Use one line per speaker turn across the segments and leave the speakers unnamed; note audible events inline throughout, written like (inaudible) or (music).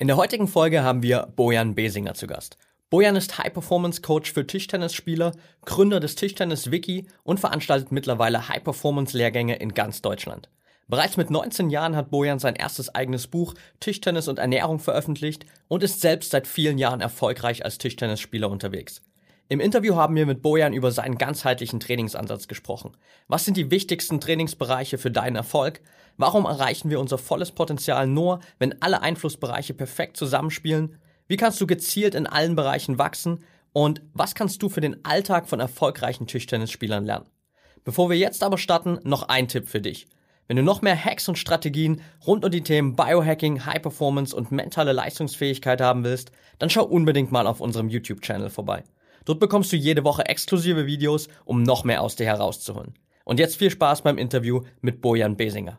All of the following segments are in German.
In der heutigen Folge haben wir Bojan Besinger zu Gast. Bojan ist High-Performance-Coach für Tischtennisspieler, Gründer des Tischtennis-Wiki und veranstaltet mittlerweile High-Performance-Lehrgänge in ganz Deutschland. Bereits mit 19 Jahren hat Bojan sein erstes eigenes Buch Tischtennis und Ernährung veröffentlicht und ist selbst seit vielen Jahren erfolgreich als Tischtennisspieler unterwegs. Im Interview haben wir mit Bojan über seinen ganzheitlichen Trainingsansatz gesprochen. Was sind die wichtigsten Trainingsbereiche für deinen Erfolg? Warum erreichen wir unser volles Potenzial nur, wenn alle Einflussbereiche perfekt zusammenspielen? Wie kannst du gezielt in allen Bereichen wachsen? Und was kannst du für den Alltag von erfolgreichen Tischtennisspielern lernen? Bevor wir jetzt aber starten, noch ein Tipp für dich. Wenn du noch mehr Hacks und Strategien rund um die Themen Biohacking, High Performance und mentale Leistungsfähigkeit haben willst, dann schau unbedingt mal auf unserem YouTube-Channel vorbei. Dort bekommst du jede Woche exklusive Videos, um noch mehr aus dir herauszuholen. Und jetzt viel Spaß beim Interview mit Bojan Besinger.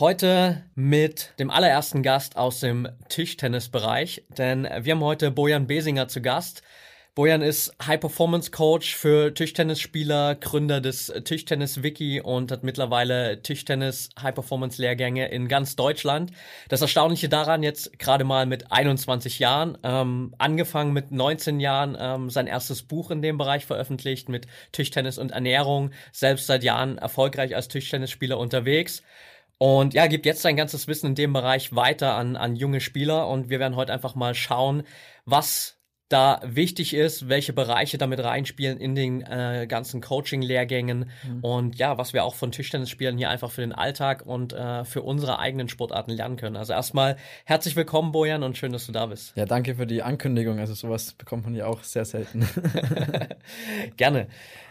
Heute mit dem allerersten Gast aus dem Tischtennisbereich, denn wir haben heute Bojan Besinger zu Gast. Bojan ist High-Performance-Coach für Tischtennisspieler, Gründer des Tischtennis-Wiki und hat mittlerweile Tischtennis-High-Performance-Lehrgänge in ganz Deutschland. Das Erstaunliche daran, jetzt gerade mal mit 21 Jahren, ähm, angefangen mit 19 Jahren, ähm, sein erstes Buch in dem Bereich veröffentlicht mit Tischtennis und Ernährung, selbst seit Jahren erfolgreich als Tischtennisspieler unterwegs. Und ja, gibt jetzt sein ganzes Wissen in dem Bereich weiter an, an junge Spieler und wir werden heute einfach mal schauen, was da wichtig ist, welche Bereiche damit reinspielen in den äh, ganzen Coaching-Lehrgängen mhm. und ja, was wir auch von Tischtennisspielern hier einfach für den Alltag und äh, für unsere eigenen Sportarten lernen können. Also erstmal herzlich willkommen, Bojan, und schön, dass du da bist.
Ja, danke für die Ankündigung. Also sowas bekommt man ja auch sehr selten. (laughs)
Gerne.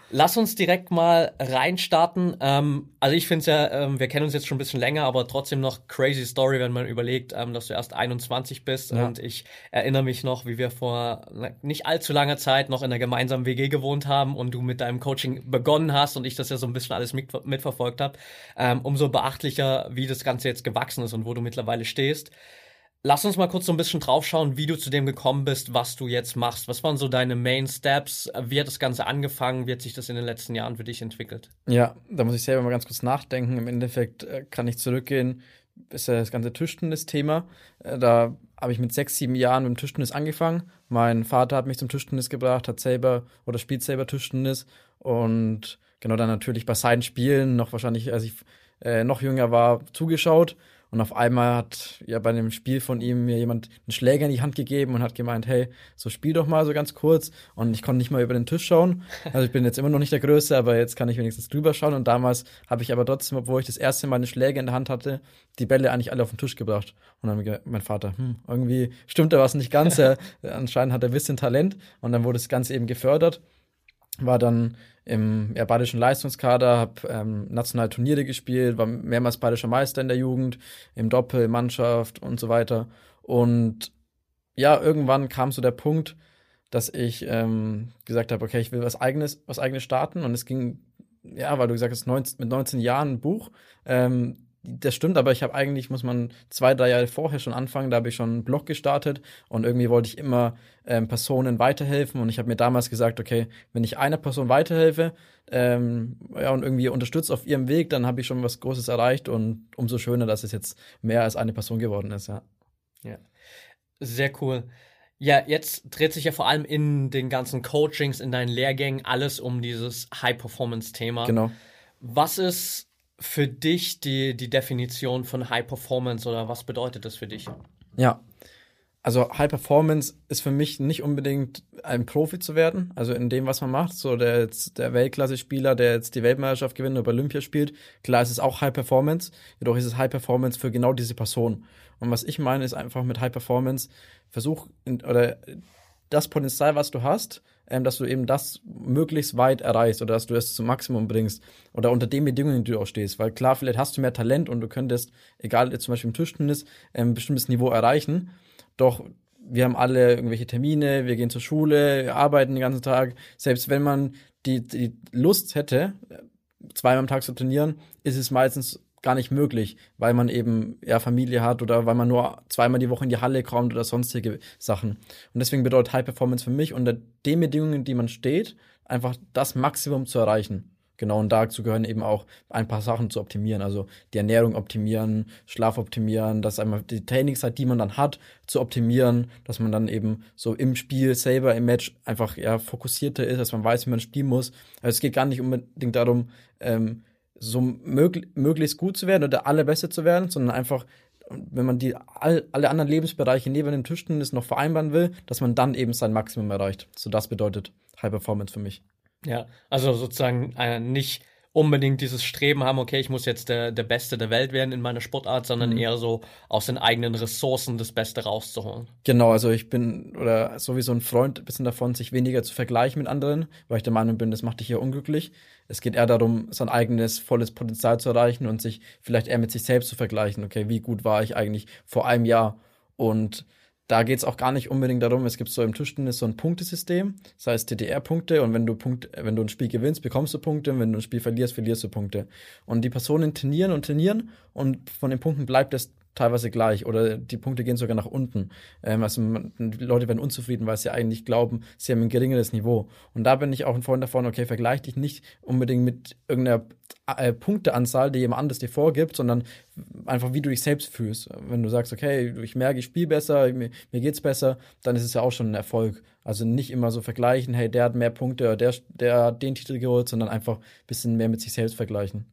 Lass uns direkt mal reinstarten. Ähm, also ich finde es ja, ähm, wir kennen uns jetzt schon ein bisschen länger, aber trotzdem noch crazy Story, wenn man überlegt, ähm, dass du erst 21 bist. Ja. Und ich erinnere mich noch, wie wir vor nicht allzu langer Zeit noch in einer gemeinsamen WG gewohnt haben und du mit deinem Coaching begonnen hast und ich das ja so ein bisschen alles mit, mitverfolgt habe. Ähm, umso beachtlicher, wie das Ganze jetzt gewachsen ist und wo du mittlerweile stehst. Lass uns mal kurz so ein bisschen draufschauen, wie du zu dem gekommen bist, was du jetzt machst. Was waren so deine Main Steps? Wie hat das Ganze angefangen? Wie hat sich das in den letzten Jahren für dich entwickelt?
Ja, da muss ich selber mal ganz kurz nachdenken. Im Endeffekt äh, kann ich zurückgehen, ist ja das ganze Tischtennis-Thema. Äh, da habe ich mit sechs, sieben Jahren mit dem Tischtennis angefangen. Mein Vater hat mich zum Tischtennis gebracht, hat selber oder spielt selber Tischtennis und genau dann natürlich bei seinen Spielen noch wahrscheinlich, als ich äh, noch jünger war, zugeschaut und auf einmal hat ja bei einem Spiel von ihm mir jemand einen Schläger in die Hand gegeben und hat gemeint, hey, so spiel doch mal so ganz kurz. Und ich konnte nicht mal über den Tisch schauen. Also ich bin jetzt immer noch nicht der Größte, aber jetzt kann ich wenigstens drüber schauen. Und damals habe ich aber trotzdem, obwohl ich das erste Mal eine Schläge in der Hand hatte, die Bälle eigentlich alle auf den Tisch gebracht. Und dann mein Vater, hm, irgendwie stimmt da was nicht ganz. (laughs) anscheinend hat er ein bisschen Talent. Und dann wurde das Ganze eben gefördert. War dann im ja, badischen Leistungskader, habe ähm, nationale Turniere gespielt, war mehrmals badischer Meister in der Jugend, im Doppel, Mannschaft und so weiter. Und ja, irgendwann kam so der Punkt, dass ich ähm, gesagt habe, okay, ich will was eigenes, was eigenes starten. Und es ging, ja, weil du gesagt hast, 19, mit 19 Jahren ein Buch. Ähm, das stimmt, aber ich habe eigentlich, muss man zwei, drei Jahre vorher schon anfangen, da habe ich schon einen Blog gestartet und irgendwie wollte ich immer ähm, Personen weiterhelfen und ich habe mir damals gesagt, okay, wenn ich einer Person weiterhelfe ähm, ja, und irgendwie unterstütze auf ihrem Weg, dann habe ich schon was Großes erreicht und umso schöner, dass es jetzt mehr als eine Person geworden ist, ja.
Ja, sehr cool. Ja, jetzt dreht sich ja vor allem in den ganzen Coachings, in deinen Lehrgängen alles um dieses High-Performance-Thema.
Genau.
Was ist für dich die, die Definition von High Performance oder was bedeutet das für dich?
Ja, also High Performance ist für mich nicht unbedingt ein Profi zu werden, also in dem, was man macht. So der, der Weltklasse-Spieler, der jetzt die Weltmeisterschaft gewinnt oder Olympia spielt, klar ist es auch High Performance, jedoch ist es High Performance für genau diese Person. Und was ich meine, ist einfach mit High Performance, versuch in, oder das Potenzial, was du hast, ähm, dass du eben das möglichst weit erreichst oder dass du es zum Maximum bringst oder unter den Bedingungen, die du auch stehst. Weil klar, vielleicht hast du mehr Talent und du könntest, egal jetzt zum Beispiel im Tischtennis, ähm, ein bestimmtes Niveau erreichen. Doch wir haben alle irgendwelche Termine, wir gehen zur Schule, wir arbeiten den ganzen Tag. Selbst wenn man die, die Lust hätte, zweimal am Tag zu trainieren, ist es meistens gar nicht möglich, weil man eben ja Familie hat oder weil man nur zweimal die Woche in die Halle kommt oder sonstige Sachen. Und deswegen bedeutet High Performance für mich unter den Bedingungen, die man steht, einfach das Maximum zu erreichen. Genau, und dazu gehören eben auch ein paar Sachen zu optimieren. Also die Ernährung optimieren, Schlaf optimieren, dass einmal die Trainingszeit, die man dann hat, zu optimieren, dass man dann eben so im Spiel selber, im Match einfach ja fokussierter ist, dass man weiß, wie man spielen muss. Also es geht gar nicht unbedingt darum, ähm, so mög möglichst gut zu werden oder der allerbeste zu werden, sondern einfach, wenn man die all, alle anderen Lebensbereiche neben dem Tischtennis noch vereinbaren will, dass man dann eben sein Maximum erreicht. So das bedeutet High Performance für mich.
Ja, also sozusagen äh, nicht unbedingt dieses Streben haben, okay, ich muss jetzt der, der Beste der Welt werden in meiner Sportart, sondern mhm. eher so aus den eigenen Ressourcen das Beste rauszuholen.
Genau, also ich bin oder sowieso ein Freund ein bisschen davon, sich weniger zu vergleichen mit anderen, weil ich der Meinung bin, das macht dich hier unglücklich. Es geht eher darum, sein eigenes volles Potenzial zu erreichen und sich vielleicht eher mit sich selbst zu vergleichen. Okay, wie gut war ich eigentlich vor einem Jahr? Und da geht es auch gar nicht unbedingt darum, es gibt so im Tischtennis so ein Punktesystem, das heißt TDR-Punkte und wenn du Punkt, wenn du ein Spiel gewinnst, bekommst du Punkte und wenn du ein Spiel verlierst, verlierst du Punkte. Und die Personen trainieren und trainieren und von den Punkten bleibt es teilweise gleich oder die Punkte gehen sogar nach unten. Ähm, also die Leute werden unzufrieden, weil sie eigentlich glauben, sie haben ein geringeres Niveau. Und da bin ich auch ein Freund davon, okay, vergleich dich nicht unbedingt mit irgendeiner äh, Punkteanzahl, die jemand anderes dir vorgibt, sondern einfach, wie du dich selbst fühlst. Wenn du sagst, okay, ich merke, ich spiele besser, mir, mir geht's besser, dann ist es ja auch schon ein Erfolg. Also nicht immer so vergleichen, hey, der hat mehr Punkte oder der, der hat den Titel geholt, sondern einfach ein bisschen mehr mit sich selbst vergleichen.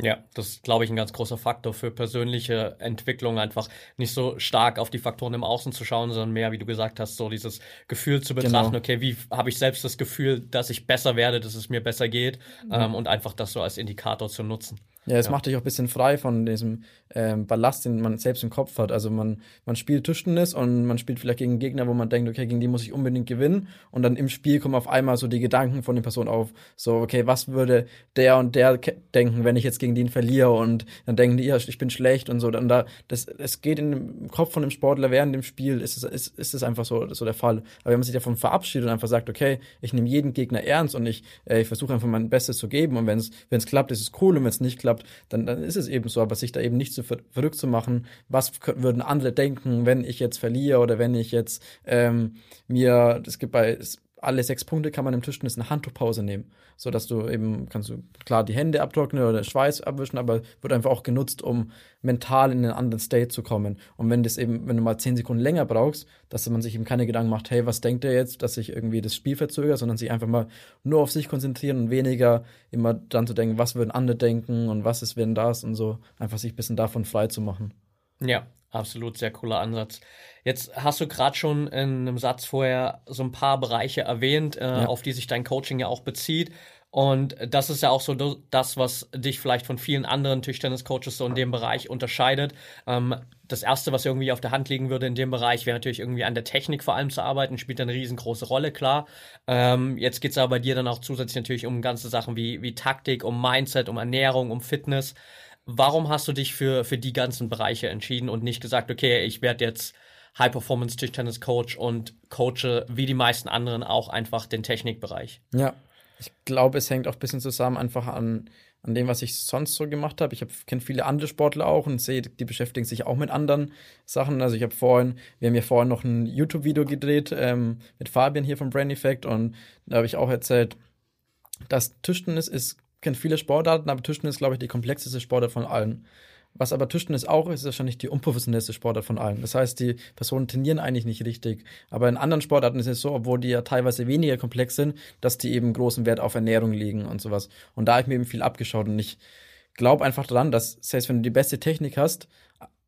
Ja, das ist, glaube ich, ein ganz großer Faktor für persönliche Entwicklung, einfach nicht so stark auf die Faktoren im Außen zu schauen, sondern mehr, wie du gesagt hast, so dieses Gefühl zu betrachten, genau. okay, wie habe ich selbst das Gefühl, dass ich besser werde, dass es mir besser geht mhm. ähm, und einfach das so als Indikator zu nutzen.
Ja, es ja. macht dich auch ein bisschen frei von diesem ähm, Ballast, den man selbst im Kopf hat. Also man, man spielt Tischtennis und man spielt vielleicht gegen Gegner, wo man denkt, okay, gegen die muss ich unbedingt gewinnen. Und dann im Spiel kommen auf einmal so die Gedanken von den Personen auf. So, okay, was würde der und der denken, wenn ich jetzt gegen den verliere? Und dann denken die, ja, ich bin schlecht und so. Dann da, das, es geht in dem Kopf von dem Sportler während dem Spiel, ist es, ist, ist es einfach so, so der Fall. Aber wenn man sich davon verabschiedet und einfach sagt, okay, ich nehme jeden Gegner ernst und ich, äh, ich versuche einfach mein Bestes zu geben. Und wenn es klappt, ist es cool. Und wenn es nicht klappt, dann, dann ist es eben so. Aber sich da eben nicht zu ver verrückt zu machen, was würden andere denken, wenn ich jetzt verliere oder wenn ich jetzt ähm, mir, es gibt bei alle sechs Punkte kann man im Tischtennis eine Handtuchpause nehmen, so dass du eben kannst du klar die Hände abtrocknen oder Schweiß abwischen, aber wird einfach auch genutzt, um mental in einen anderen State zu kommen. Und wenn das eben, wenn du mal zehn Sekunden länger brauchst, dass man sich eben keine Gedanken macht, hey, was denkt der jetzt, dass sich irgendwie das Spiel verzögert, sondern sich einfach mal nur auf sich konzentrieren und weniger immer dann zu denken, was würden andere denken und was ist, wenn das und so, einfach sich ein bisschen davon frei zu machen.
Ja, absolut sehr cooler Ansatz. Jetzt hast du gerade schon in einem Satz vorher so ein paar Bereiche erwähnt, äh, ja. auf die sich dein Coaching ja auch bezieht. Und das ist ja auch so das, was dich vielleicht von vielen anderen Tischtennis-Coaches so in dem Bereich unterscheidet. Ähm, das erste, was irgendwie auf der Hand liegen würde in dem Bereich, wäre natürlich irgendwie an der Technik vor allem zu arbeiten, spielt eine riesengroße Rolle, klar. Ähm, jetzt geht es aber bei dir dann auch zusätzlich natürlich um ganze Sachen wie, wie Taktik, um Mindset, um Ernährung, um Fitness. Warum hast du dich für, für die ganzen Bereiche entschieden und nicht gesagt, okay, ich werde jetzt High-Performance-Tischtennis-Coach und coache wie die meisten anderen auch einfach den Technikbereich?
Ja, ich glaube, es hängt auch ein bisschen zusammen einfach an, an dem, was ich sonst so gemacht habe. Ich kenne viele andere Sportler auch und sehe, die beschäftigen sich auch mit anderen Sachen. Also ich habe vorhin, wir haben ja vorhin noch ein YouTube-Video gedreht ähm, mit Fabian hier vom Brain Effect und da habe ich auch erzählt, dass Tischtennis ist kenne viele Sportarten, aber Tischtennis ist, glaube ich, die komplexeste Sportart von allen. Was aber Tischtennis auch ist, ist wahrscheinlich die unprofessionellste Sportart von allen. Das heißt, die Personen trainieren eigentlich nicht richtig. Aber in anderen Sportarten ist es so, obwohl die ja teilweise weniger komplex sind, dass die eben großen Wert auf Ernährung legen und sowas. Und da habe ich mir eben viel abgeschaut und ich glaube einfach daran, dass, selbst wenn du die beste Technik hast,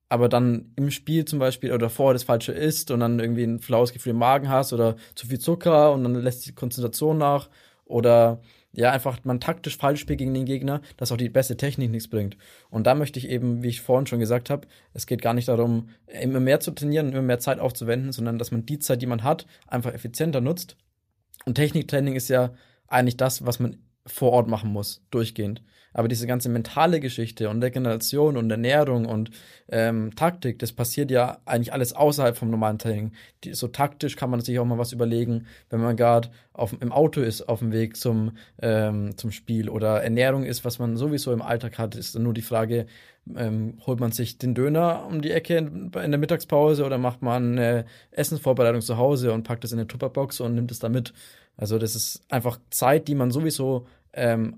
aber dann im Spiel zum Beispiel oder vorher das Falsche isst und dann irgendwie ein flaues Gefühl im Magen hast oder zu viel Zucker und dann lässt die Konzentration nach oder ja, einfach man taktisch falsch spielt gegen den Gegner, dass auch die beste Technik nichts bringt. Und da möchte ich eben, wie ich vorhin schon gesagt habe, es geht gar nicht darum, immer mehr zu trainieren immer mehr Zeit aufzuwenden, sondern dass man die Zeit, die man hat, einfach effizienter nutzt Und Techniktraining ist ja eigentlich das, was man vor Ort machen muss, durchgehend. Aber diese ganze mentale Geschichte und Regeneration und Ernährung und ähm, Taktik, das passiert ja eigentlich alles außerhalb vom normalen Training. Die, so taktisch kann man sich auch mal was überlegen, wenn man gerade im Auto ist, auf dem Weg zum, ähm, zum Spiel oder Ernährung ist, was man sowieso im Alltag hat, ist nur die Frage, ähm, holt man sich den Döner um die Ecke in, in der Mittagspause oder macht man eine Essensvorbereitung zu Hause und packt es in eine Tupperbox und nimmt es da mit. Also das ist einfach Zeit, die man sowieso ähm,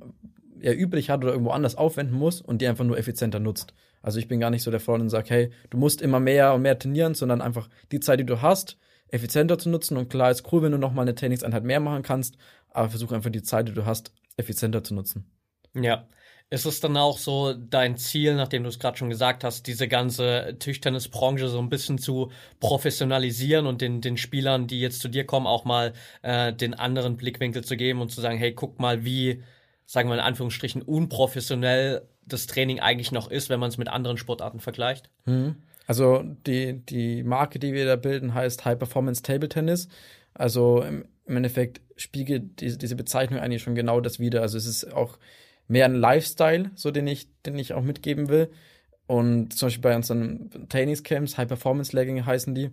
ja, übrig hat oder irgendwo anders aufwenden muss und die einfach nur effizienter nutzt. Also ich bin gar nicht so der Freund und sage, hey, du musst immer mehr und mehr trainieren, sondern einfach die Zeit, die du hast, effizienter zu nutzen. Und klar ist cool, wenn du noch mal eine Trainingseinheit mehr machen kannst, aber versuch einfach die Zeit, die du hast, effizienter zu nutzen.
Ja. Ist es dann auch so dein Ziel, nachdem du es gerade schon gesagt hast, diese ganze Tischtennisbranche so ein bisschen zu professionalisieren und den, den Spielern, die jetzt zu dir kommen, auch mal äh, den anderen Blickwinkel zu geben und zu sagen, hey, guck mal, wie sagen wir in Anführungsstrichen, unprofessionell das Training eigentlich noch ist, wenn man es mit anderen Sportarten vergleicht?
Mhm. Also die, die Marke, die wir da bilden, heißt High Performance Table Tennis. Also im, im Endeffekt spiegelt die, diese Bezeichnung eigentlich schon genau das wieder. Also es ist auch mehr ein Lifestyle, so den ich, den ich auch mitgeben will. Und zum Beispiel bei unseren Trainingscamps, High Performance Legging heißen die,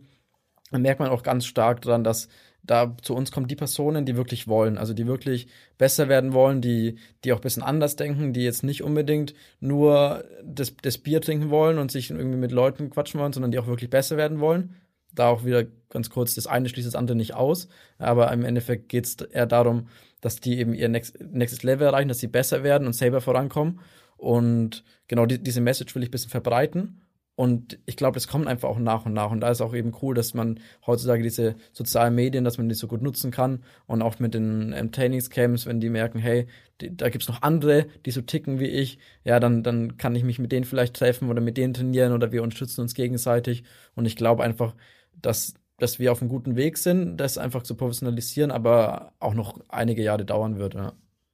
da merkt man auch ganz stark daran, dass da zu uns kommen die Personen, die wirklich wollen, also die wirklich besser werden wollen, die, die auch ein bisschen anders denken, die jetzt nicht unbedingt nur das, das Bier trinken wollen und sich irgendwie mit Leuten quatschen wollen, sondern die auch wirklich besser werden wollen. Da auch wieder ganz kurz, das eine schließt das andere nicht aus, aber im Endeffekt geht es eher darum, dass die eben ihr nächstes Level erreichen, dass sie besser werden und selber vorankommen. Und genau die, diese Message will ich ein bisschen verbreiten. Und ich glaube, das kommt einfach auch nach und nach. Und da ist auch eben cool, dass man heutzutage diese sozialen Medien, dass man die so gut nutzen kann. Und auch mit den ähm, Trainingscamps, wenn die merken, hey, die, da gibt's noch andere, die so ticken wie ich, ja, dann, dann kann ich mich mit denen vielleicht treffen oder mit denen trainieren oder wir unterstützen uns gegenseitig. Und ich glaube einfach, dass, dass wir auf einem guten Weg sind, das einfach zu professionalisieren, aber auch noch einige Jahre dauern wird. Ja.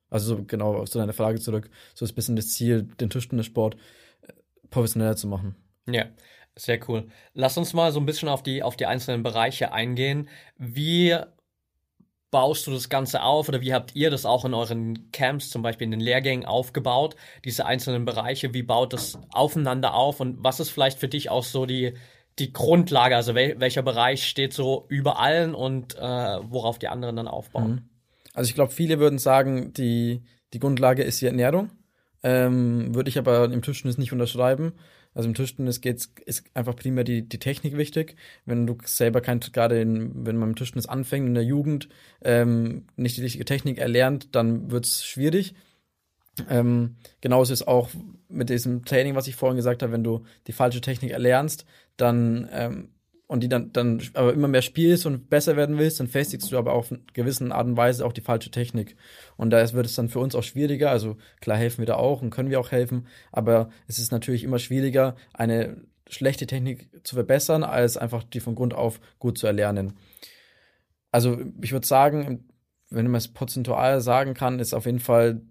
Also genau, zu deiner Frage zurück, so ist ein bisschen das Ziel, den Tischtennissport äh, professioneller zu machen.
Ja, sehr cool. Lass uns mal so ein bisschen auf die, auf die einzelnen Bereiche eingehen. Wie baust du das Ganze auf oder wie habt ihr das auch in euren Camps, zum Beispiel in den Lehrgängen aufgebaut, diese einzelnen Bereiche, wie baut das aufeinander auf und was ist vielleicht für dich auch so die, die Grundlage, also wel, welcher Bereich steht so über allen und äh, worauf die anderen dann aufbauen? Mhm.
Also ich glaube, viele würden sagen, die, die Grundlage ist die Ernährung, ähm, würde ich aber im Tischtennis nicht unterschreiben. Also im Tischtennis geht's, ist einfach primär die, die Technik wichtig. Wenn du selber kein, gerade in, wenn man im Tischtennis anfängt in der Jugend, ähm, nicht die richtige Technik erlernt, dann wird's schwierig. Ähm, genauso ist auch mit diesem Training, was ich vorhin gesagt habe, wenn du die falsche Technik erlernst, dann ähm, und die dann, dann aber immer mehr spielst und besser werden willst, dann festigst du aber auf eine gewisse Art und Weise auch die falsche Technik. Und da wird es dann für uns auch schwieriger. Also klar helfen wir da auch und können wir auch helfen, aber es ist natürlich immer schwieriger, eine schlechte Technik zu verbessern, als einfach die von Grund auf gut zu erlernen. Also ich würde sagen, wenn man es prozentual sagen kann, ist auf jeden Fall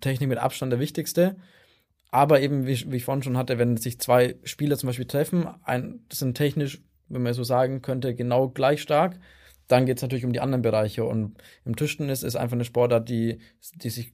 Technik mit Abstand der wichtigste. Aber eben, wie, wie ich vorhin schon hatte, wenn sich zwei Spieler zum Beispiel treffen, ein, das sind technisch wenn man so sagen könnte, genau gleich stark. Dann geht es natürlich um die anderen Bereiche. Und im Tischtennis ist einfach eine Sportart, die, die sich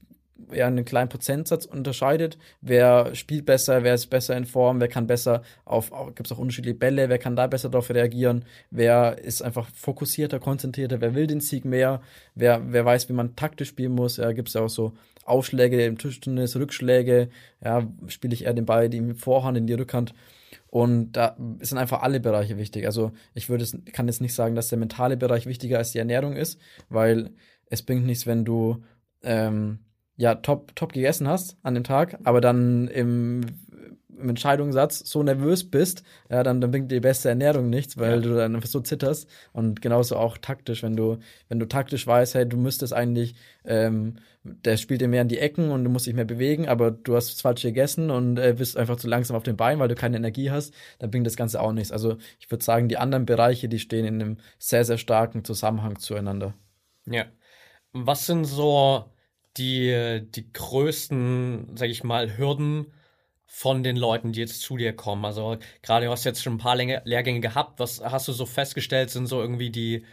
eher einen kleinen Prozentsatz unterscheidet. Wer spielt besser, wer ist besser in Form, wer kann besser auf, gibt es auch unterschiedliche Bälle, wer kann da besser darauf reagieren, wer ist einfach fokussierter, konzentrierter, wer will den Sieg mehr, wer, wer weiß, wie man taktisch spielen muss. Ja, gibt es ja auch so Aufschläge im Tischtennis, Rückschläge, ja, spiele ich eher den Ball die Vorhand in die Rückhand. Und da sind einfach alle Bereiche wichtig. Also ich würde kann jetzt nicht sagen, dass der mentale Bereich wichtiger als die Ernährung ist, weil es bringt nichts, wenn du ähm, ja top, top gegessen hast an dem Tag, aber dann im im Entscheidungssatz so nervös bist, ja, dann, dann bringt die beste Ernährung nichts, weil ja. du dann einfach so zitterst. Und genauso auch taktisch, wenn du, wenn du taktisch weißt, hey, du müsstest eigentlich, ähm, der spielt dir mehr in die Ecken und du musst dich mehr bewegen, aber du hast das falsch gegessen und äh, bist einfach zu langsam auf den Beinen, weil du keine Energie hast, dann bringt das Ganze auch nichts. Also ich würde sagen, die anderen Bereiche, die stehen in einem sehr, sehr starken Zusammenhang zueinander.
Ja. Was sind so die, die größten, sag ich mal, Hürden, von den Leuten, die jetzt zu dir kommen? Also gerade du hast jetzt schon ein paar Lehrgänge gehabt. Was hast du so festgestellt, sind so irgendwie die,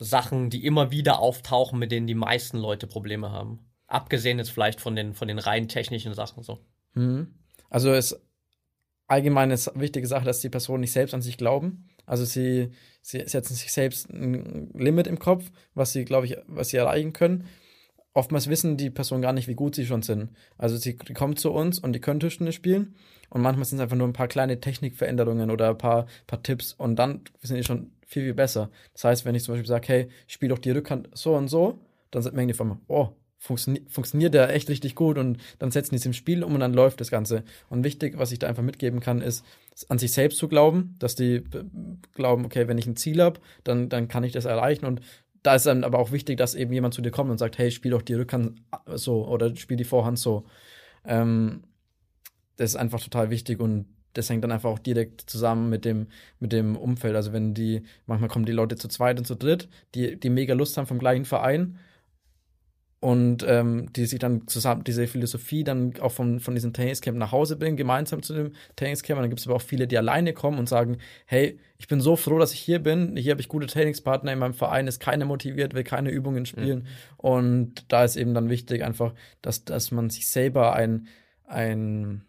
Sachen, die immer wieder auftauchen, mit denen die meisten Leute Probleme haben? Abgesehen jetzt vielleicht von den, von den rein technischen Sachen so.
Mhm. Also es allgemein ist eine wichtige Sache, dass die Personen nicht selbst an sich glauben. Also sie, sie setzen sich selbst ein Limit im Kopf, was sie, glaube ich, was sie erreichen können. Oftmals wissen die Personen gar nicht, wie gut sie schon sind. Also sie kommen zu uns und die können Tischtennis spielen und manchmal sind es einfach nur ein paar kleine Technikveränderungen oder ein paar, paar Tipps und dann sind die schon viel, viel besser. Das heißt, wenn ich zum Beispiel sage, hey, spiel doch die Rückhand so und so, dann merken die von mir, oh, funktioni funktioniert der echt richtig gut und dann setzen die es im Spiel um und dann läuft das Ganze. Und wichtig, was ich da einfach mitgeben kann, ist, an sich selbst zu glauben, dass die glauben, okay, wenn ich ein Ziel habe, dann, dann kann ich das erreichen und da ist dann aber auch wichtig, dass eben jemand zu dir kommt und sagt, hey, spiel doch die Rückhand so oder spiel die Vorhand so. Ähm, das ist einfach total wichtig und das hängt dann einfach auch direkt zusammen mit dem, mit dem Umfeld. Also wenn die, manchmal kommen die Leute zu zweit und zu dritt, die, die mega Lust haben vom gleichen Verein und ähm, die sich dann zusammen diese Philosophie dann auch von, von diesem Tenniscamp nach Hause bringen, gemeinsam zu dem Tenniscamp. Und dann gibt es aber auch viele, die alleine kommen und sagen, hey, ich bin so froh, dass ich hier bin. Hier habe ich gute Trainingspartner in meinem Verein, ist keiner motiviert, will keine Übungen spielen. Mhm. Und da ist eben dann wichtig einfach, dass, dass man sich selber ein, ein,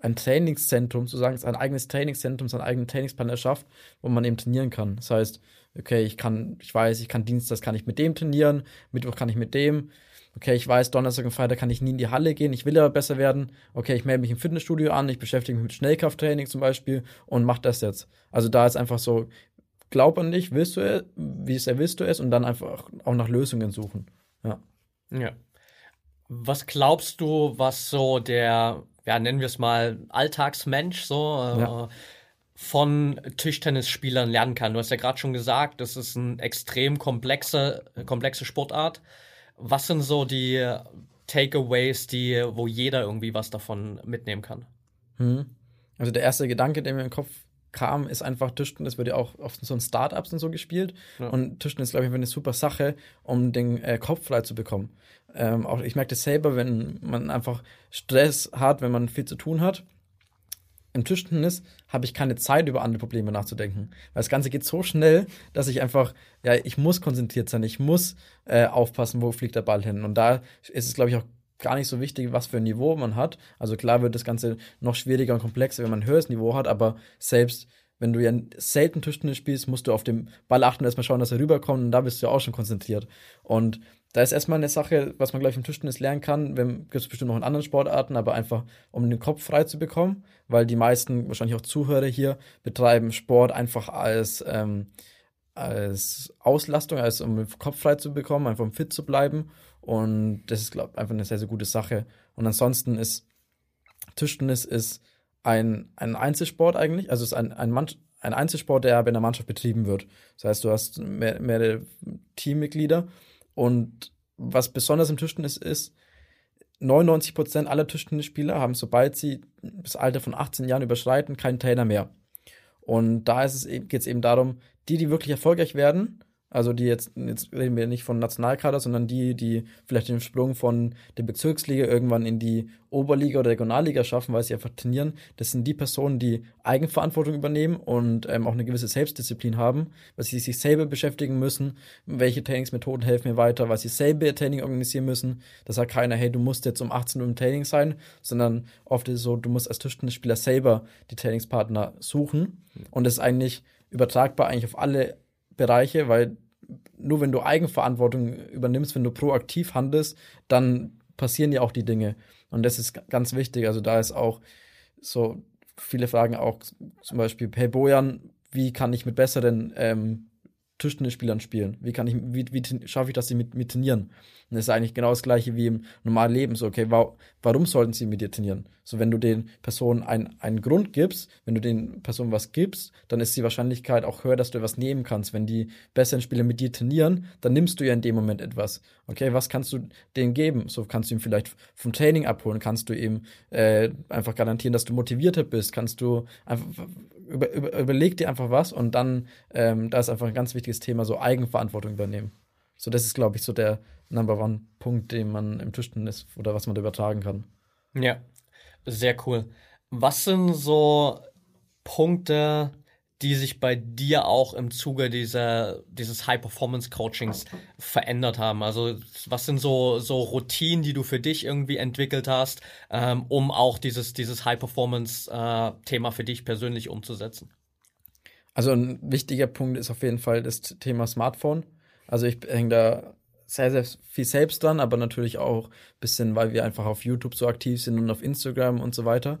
ein Trainingszentrum, sozusagen ein eigenes Trainingszentrum, seinen eigenen Trainingsplan erschafft, wo man eben trainieren kann. Das heißt, okay, ich kann, ich weiß, ich kann Dienstag kann ich mit dem trainieren, Mittwoch kann ich mit dem okay, ich weiß, Donnerstag und Freitag kann ich nie in die Halle gehen, ich will aber besser werden, okay, ich melde mich im Fitnessstudio an, ich beschäftige mich mit Schnellkrafttraining zum Beispiel und mach das jetzt. Also da ist einfach so, glaub an dich, willst du es, wie sehr willst du es und dann einfach auch nach Lösungen suchen. Ja.
Ja. Was glaubst du, was so der, ja, nennen wir es mal, Alltagsmensch so äh, ja. von Tischtennisspielern lernen kann? Du hast ja gerade schon gesagt, das ist eine extrem komplexe, komplexe Sportart. Was sind so die Takeaways, die, wo jeder irgendwie was davon mitnehmen kann?
Hm. Also der erste Gedanke, der mir im Kopf kam, ist einfach Tischtennis wird ja auch oft in so Startups und so gespielt. Ja. Und Tischtennis, glaube ich, eine super Sache, um den äh, Kopf frei zu bekommen. Ähm, auch ich merke das selber, wenn man einfach Stress hat, wenn man viel zu tun hat im Tischtennis habe ich keine Zeit, über andere Probleme nachzudenken. Weil das Ganze geht so schnell, dass ich einfach, ja, ich muss konzentriert sein, ich muss äh, aufpassen, wo fliegt der Ball hin. Und da ist es, glaube ich, auch gar nicht so wichtig, was für ein Niveau man hat. Also klar wird das Ganze noch schwieriger und komplexer, wenn man ein höheres Niveau hat, aber selbst wenn du ja selten Tischtennis spielst, musst du auf dem Ball achten, erstmal schauen, dass er rüberkommt und da bist du ja auch schon konzentriert. Und da ist erstmal eine Sache, was man gleich im Tischtennis lernen kann, gibt es bestimmt noch in anderen Sportarten, aber einfach, um den Kopf frei zu bekommen, weil die meisten, wahrscheinlich auch Zuhörer hier, betreiben Sport einfach als, ähm, als Auslastung, als um den Kopf frei zu bekommen, einfach um fit zu bleiben. Und das ist, glaube ich, einfach eine sehr, sehr gute Sache. Und ansonsten ist Tischtennis ist ein, ein Einzelsport eigentlich, also es ist ein, ein, Mann, ein Einzelsport, der aber in der Mannschaft betrieben wird. Das heißt, du hast mehr, mehrere Teammitglieder und was besonders im Tischtennis ist, 99 Prozent aller Tischtennisspieler haben, sobald sie das Alter von 18 Jahren überschreiten, keinen Trainer mehr. Und da geht es eben, eben darum, die, die wirklich erfolgreich werden, also die jetzt, jetzt reden wir nicht von Nationalkader, sondern die, die vielleicht den Sprung von der Bezirksliga irgendwann in die Oberliga oder Regionalliga schaffen, weil sie einfach trainieren. Das sind die Personen, die Eigenverantwortung übernehmen und ähm, auch eine gewisse Selbstdisziplin haben, weil sie sich selber beschäftigen müssen, welche Trainingsmethoden helfen mir weiter, weil sie selber ihr Training organisieren müssen. Da sagt keiner, hey, du musst jetzt um 18 Uhr im Training sein, sondern oft ist es so, du musst als Tischtennisspieler selber die Trainingspartner suchen. Und das ist eigentlich übertragbar eigentlich auf alle Bereiche, weil nur wenn du Eigenverantwortung übernimmst, wenn du proaktiv handelst, dann passieren ja auch die Dinge. Und das ist ganz wichtig. Also da ist auch so viele Fragen auch zum Beispiel, hey Bojan, wie kann ich mit besseren ähm, Tischtennisspielern spielen? Wie kann ich, wie, wie schaffe ich, dass sie mit, mit trainieren? Und das ist eigentlich genau das gleiche wie im normalen Leben. So, okay, wa warum sollten sie mit dir trainieren? So, wenn du den Personen ein, einen Grund gibst, wenn du den Personen was gibst, dann ist die Wahrscheinlichkeit auch höher, dass du etwas nehmen kannst. Wenn die besseren Spieler mit dir trainieren, dann nimmst du ja in dem Moment etwas. Okay, was kannst du denen geben? So kannst du ihm vielleicht vom Training abholen, kannst du ihm äh, einfach garantieren, dass du motivierter bist, kannst du einfach über, über, überleg dir einfach was und dann, ähm, da ist einfach ein ganz wichtiges Thema, so Eigenverantwortung übernehmen. So, das ist, glaube ich, so der Number One Punkt, den man im Tischtennis oder was man da übertragen kann.
Ja, sehr cool. Was sind so Punkte, die sich bei dir auch im Zuge dieser, dieses High-Performance-Coachings verändert haben? Also was sind so, so Routinen, die du für dich irgendwie entwickelt hast, ähm, um auch dieses, dieses High-Performance-Thema äh, für dich persönlich umzusetzen?
Also ein wichtiger Punkt ist auf jeden Fall das Thema Smartphone. Also ich hänge da sehr, sehr viel selbst dran, aber natürlich auch ein bisschen, weil wir einfach auf YouTube so aktiv sind und auf Instagram und so weiter.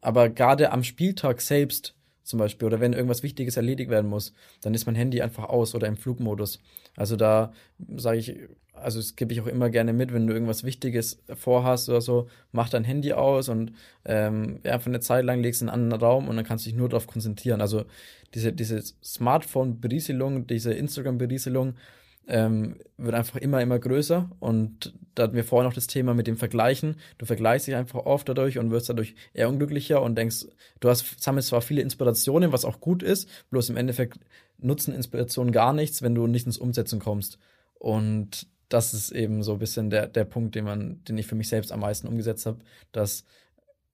Aber gerade am Spieltag selbst zum Beispiel oder wenn irgendwas Wichtiges erledigt werden muss, dann ist mein Handy einfach aus oder im Flugmodus. Also da sage ich, also das gebe ich auch immer gerne mit, wenn du irgendwas Wichtiges vorhast oder so, mach dein Handy aus und ähm, einfach eine Zeit lang legst in einen anderen Raum und dann kannst du dich nur darauf konzentrieren. Also diese, diese Smartphone-Berieselung, diese Instagram-Berieselung, ähm, wird einfach immer, immer größer. Und da hatten wir vorhin noch das Thema mit dem Vergleichen. Du vergleichst dich einfach oft dadurch und wirst dadurch eher unglücklicher und denkst, du hast, sammelst zwar viele Inspirationen, was auch gut ist, bloß im Endeffekt nutzen Inspirationen gar nichts, wenn du nicht ins Umsetzen kommst. Und das ist eben so ein bisschen der, der Punkt, den man, den ich für mich selbst am meisten umgesetzt habe, dass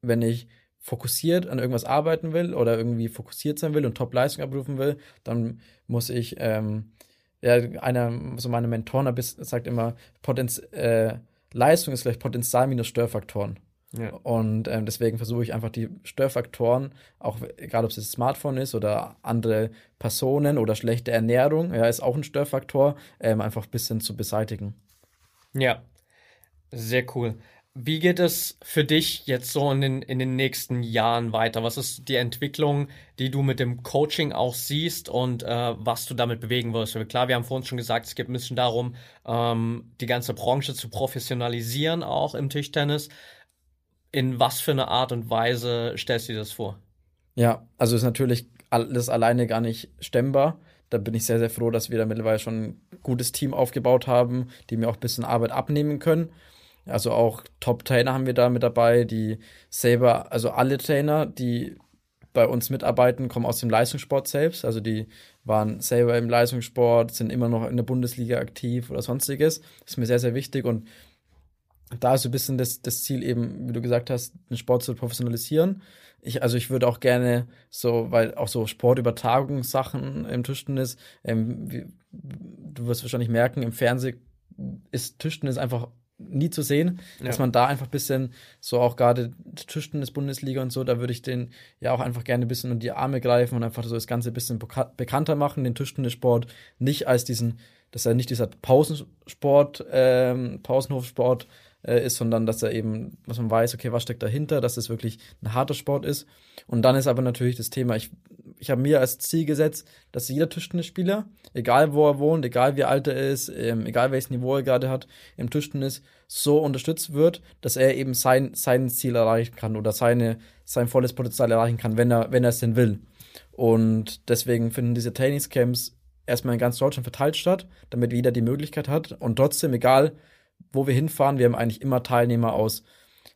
wenn ich fokussiert an irgendwas arbeiten will oder irgendwie fokussiert sein will und Top-Leistung abrufen will, dann muss ich ähm, ja, einer, so meine Mentoren sagt immer, Potenz, äh, Leistung ist gleich Potenzial minus Störfaktoren. Ja. Und ähm, deswegen versuche ich einfach die Störfaktoren, auch egal ob es das Smartphone ist oder andere Personen oder schlechte Ernährung, ja, ist auch ein Störfaktor, ähm, einfach ein bisschen zu beseitigen.
Ja, sehr cool. Wie geht es für dich jetzt so in den, in den nächsten Jahren weiter? Was ist die Entwicklung, die du mit dem Coaching auch siehst und äh, was du damit bewegen wirst? Klar, wir haben vorhin schon gesagt, es geht ein bisschen darum, ähm, die ganze Branche zu professionalisieren, auch im Tischtennis. In was für eine Art und Weise stellst du dir das vor?
Ja, also ist natürlich alles alleine gar nicht stemmbar. Da bin ich sehr, sehr froh, dass wir da mittlerweile schon ein gutes Team aufgebaut haben, die mir auch ein bisschen Arbeit abnehmen können. Also auch Top-Trainer haben wir da mit dabei, die selber, also alle Trainer, die bei uns mitarbeiten, kommen aus dem Leistungssport selbst. Also die waren selber im Leistungssport, sind immer noch in der Bundesliga aktiv oder sonstiges. Das ist mir sehr, sehr wichtig. Und da ist so ein bisschen das, das Ziel eben, wie du gesagt hast, den Sport zu professionalisieren. Ich, also ich würde auch gerne so, weil auch so Sportübertragungssachen im Tischtennis, ähm, wie, du wirst wahrscheinlich merken, im Fernsehen ist Tischtennis einfach nie zu sehen, ja. dass man da einfach ein bisschen, so auch gerade des Bundesliga und so, da würde ich den ja auch einfach gerne ein bisschen unter die Arme greifen und einfach so das Ganze ein bisschen bekannter machen, den Tischtennissport nicht als diesen, dass er nicht dieser Pausensport, ähm, Pausenhofsport äh, ist, sondern dass er eben, dass man weiß, okay, was steckt dahinter, dass es wirklich ein harter Sport ist. Und dann ist aber natürlich das Thema, ich, ich habe mir als Ziel gesetzt, dass jeder Tischtennisspieler, egal wo er wohnt, egal wie alt er ist, ähm, egal welches Niveau er gerade hat, im Tischtennis so unterstützt wird, dass er eben sein, sein Ziel erreichen kann oder seine, sein volles Potenzial erreichen kann, wenn er, wenn er es denn will. Und deswegen finden diese Trainingscamps erstmal in ganz Deutschland verteilt statt, damit jeder die Möglichkeit hat und trotzdem, egal wo wir hinfahren, wir haben eigentlich immer Teilnehmer aus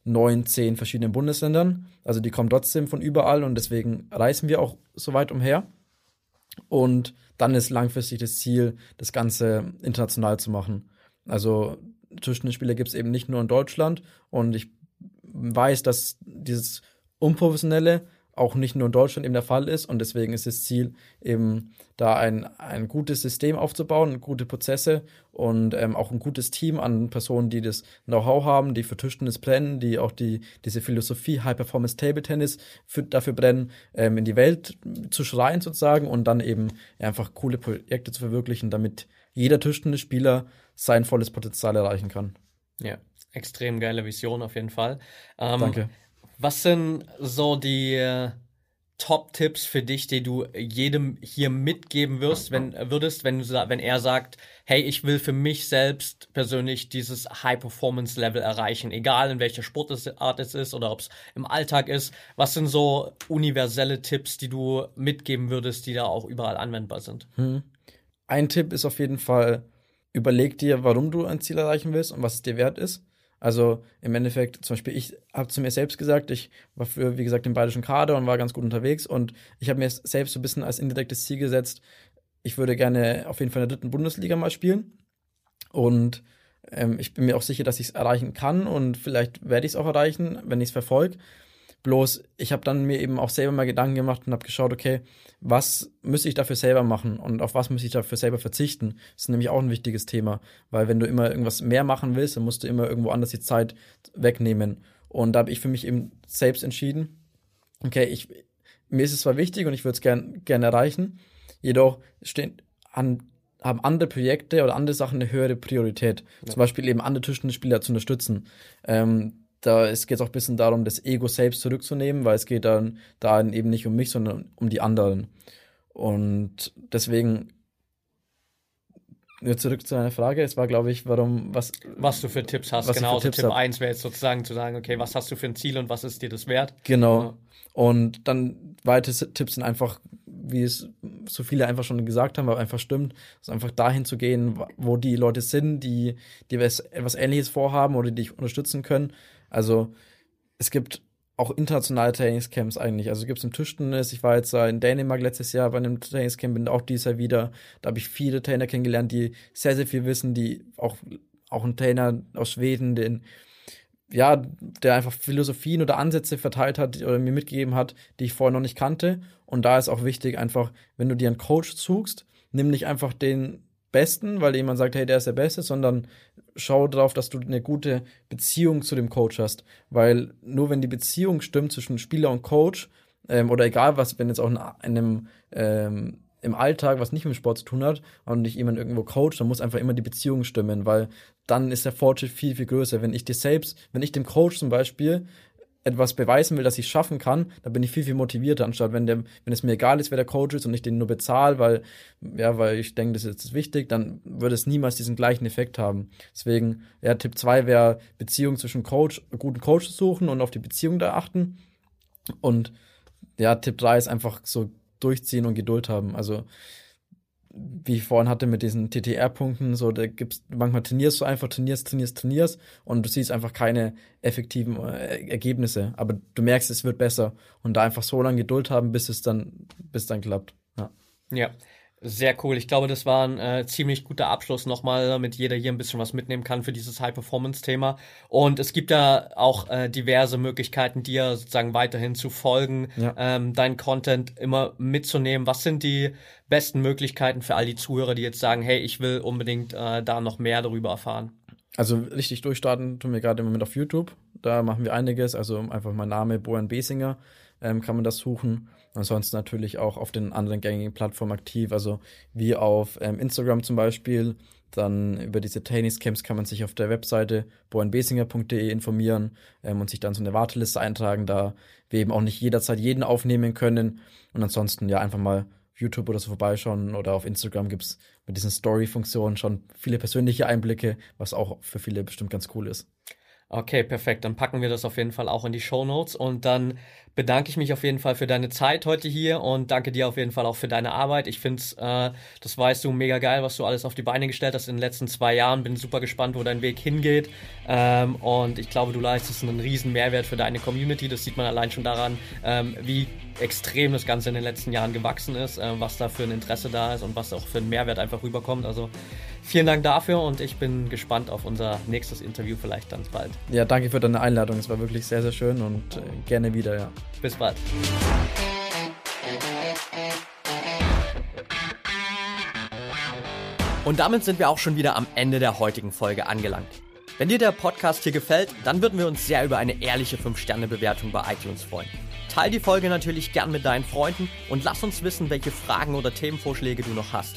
neun, zehn verschiedenen Bundesländern. Also die kommen trotzdem von überall und deswegen reisen wir auch so weit umher. Und dann ist langfristig das Ziel, das Ganze international zu machen. Also Tischtennisspieler gibt es eben nicht nur in Deutschland und ich weiß, dass dieses Unprofessionelle auch nicht nur in Deutschland eben der Fall ist. Und deswegen ist das Ziel eben da ein, ein gutes System aufzubauen, gute Prozesse und ähm, auch ein gutes Team an Personen, die das Know-how haben, die für Tischtennis brennen, die auch die, diese Philosophie High Performance Table Tennis für, dafür brennen, ähm, in die Welt zu schreien sozusagen und dann eben einfach coole Projekte zu verwirklichen, damit jeder Tischtennisspieler sein volles Potenzial erreichen kann.
Ja, extrem geile Vision auf jeden Fall.
Ähm, Danke.
Was sind so die äh, Top-Tipps für dich, die du jedem hier mitgeben wirst, wenn würdest, wenn, wenn er sagt, hey, ich will für mich selbst persönlich dieses High-Performance-Level erreichen, egal in welcher Sportart es ist oder ob es im Alltag ist. Was sind so universelle Tipps, die du mitgeben würdest, die da auch überall anwendbar sind? Hm.
Ein Tipp ist auf jeden Fall, überleg dir, warum du ein Ziel erreichen willst und was es dir wert ist. Also im Endeffekt, zum Beispiel, ich habe zu mir selbst gesagt, ich war für, wie gesagt, im bayerischen Kader und war ganz gut unterwegs und ich habe mir selbst so ein bisschen als indirektes Ziel gesetzt, ich würde gerne auf jeden Fall in der dritten Bundesliga mal spielen. Und ähm, ich bin mir auch sicher, dass ich es erreichen kann und vielleicht werde ich es auch erreichen, wenn ich es verfolge. Bloß, ich habe dann mir eben auch selber mal Gedanken gemacht und habe geschaut, okay, was müsste ich dafür selber machen und auf was muss ich dafür selber verzichten? Das ist nämlich auch ein wichtiges Thema, weil wenn du immer irgendwas mehr machen willst, dann musst du immer irgendwo anders die Zeit wegnehmen. Und da habe ich für mich eben selbst entschieden, okay, ich, mir ist es zwar wichtig und ich würde es gern, gerne erreichen, jedoch stehen an, haben andere Projekte oder andere Sachen eine höhere Priorität. Ja. Zum Beispiel eben andere Tischtennisspieler zu unterstützen. Ähm, da geht es auch ein bisschen darum, das Ego selbst zurückzunehmen, weil es geht dann da eben nicht um mich, sondern um die anderen. Und deswegen Jetzt zurück zu deiner Frage. Es war, glaube ich, warum, was.
Was du für Tipps hast. Genau, also Tipp 1 wäre jetzt sozusagen zu sagen, okay, was hast du für ein Ziel und was ist dir das wert?
Genau. Ja. Und dann weitere Tipps sind einfach, wie es so viele einfach schon gesagt haben, aber einfach stimmt, ist einfach dahin zu gehen, wo die Leute sind, die, die etwas Ähnliches vorhaben oder die dich unterstützen können also es gibt auch internationale Trainingscamps eigentlich. Also gibt es im Tischtennis. Ich war jetzt in Dänemark letztes Jahr bei einem Trainingscamp, bin auch dieses Jahr wieder. Da habe ich viele Trainer kennengelernt, die sehr, sehr viel wissen, die auch, auch ein Trainer aus Schweden, den, ja, der einfach Philosophien oder Ansätze verteilt hat oder mir mitgegeben hat, die ich vorher noch nicht kannte. Und da ist auch wichtig, einfach, wenn du dir einen Coach suchst, nimm nicht einfach den Besten, weil jemand sagt, hey, der ist der Beste, sondern schau darauf, dass du eine gute Beziehung zu dem Coach hast. Weil nur wenn die Beziehung stimmt zwischen Spieler und Coach, ähm, oder egal was, wenn jetzt auch in einem ähm, im Alltag, was nicht mit Sport zu tun hat, und nicht jemand irgendwo coacht, dann muss einfach immer die Beziehung stimmen, weil dann ist der Fortschritt viel, viel größer. Wenn ich dir selbst, wenn ich dem Coach zum Beispiel etwas beweisen will, dass ich schaffen kann, dann bin ich viel, viel motivierter, anstatt wenn, der, wenn es mir egal ist, wer der Coach ist und ich den nur bezahle, weil, ja, weil ich denke, das ist wichtig, dann würde es niemals diesen gleichen Effekt haben. Deswegen, ja, Tipp 2 wäre Beziehung zwischen Coach, guten Coach suchen und auf die Beziehung da achten. Und ja, Tipp 3 ist einfach so durchziehen und Geduld haben. Also wie ich vorhin hatte mit diesen TTR-Punkten, so da gibt's manchmal trainierst du einfach, trainierst, trainierst, trainierst und du siehst einfach keine effektiven äh, Ergebnisse, aber du merkst, es wird besser und da einfach so lange Geduld haben, bis es dann, bis dann klappt. Ja.
Ja, sehr cool. Ich glaube, das war ein äh, ziemlich guter Abschluss nochmal, damit jeder hier ein bisschen was mitnehmen kann für dieses High-Performance-Thema. Und es gibt ja auch äh, diverse Möglichkeiten, dir sozusagen weiterhin zu folgen, ja. ähm, deinen Content immer mitzunehmen. Was sind die besten Möglichkeiten für all die Zuhörer, die jetzt sagen, hey, ich will unbedingt äh, da noch mehr darüber erfahren?
Also richtig durchstarten tun wir gerade im Moment auf YouTube. Da machen wir einiges. Also einfach mein Name, Bojan Besinger, ähm, kann man das suchen. Ansonsten natürlich auch auf den anderen gängigen Plattformen aktiv, also wie auf ähm, Instagram zum Beispiel. Dann über diese Trainingscamps kann man sich auf der Webseite boenbesinger.de informieren ähm, und sich dann so eine Warteliste eintragen, da wir eben auch nicht jederzeit jeden aufnehmen können. Und ansonsten ja einfach mal YouTube oder so vorbeischauen oder auf Instagram gibt's mit diesen Story-Funktionen schon viele persönliche Einblicke, was auch für viele bestimmt ganz cool ist.
Okay, perfekt. Dann packen wir das auf jeden Fall auch in die Show Notes und dann bedanke ich mich auf jeden Fall für deine Zeit heute hier und danke dir auf jeden Fall auch für deine Arbeit. Ich finde es, äh, das weißt du, mega geil, was du alles auf die Beine gestellt hast in den letzten zwei Jahren. Bin super gespannt, wo dein Weg hingeht. Ähm, und ich glaube, du leistest einen riesen Mehrwert für deine Community. Das sieht man allein schon daran, ähm, wie extrem das Ganze in den letzten Jahren gewachsen ist, äh, was da für ein Interesse da ist und was auch für einen Mehrwert einfach rüberkommt. Also vielen Dank dafür und ich bin gespannt auf unser nächstes Interview vielleicht ganz bald.
Ja, danke für deine Einladung. Es war wirklich sehr, sehr schön und äh, gerne wieder, ja.
Bis bald. Und damit sind wir auch schon wieder am Ende der heutigen Folge angelangt. Wenn dir der Podcast hier gefällt, dann würden wir uns sehr über eine ehrliche 5-Sterne-Bewertung bei iTunes freuen. Teil die Folge natürlich gern mit deinen Freunden und lass uns wissen, welche Fragen oder Themenvorschläge du noch hast.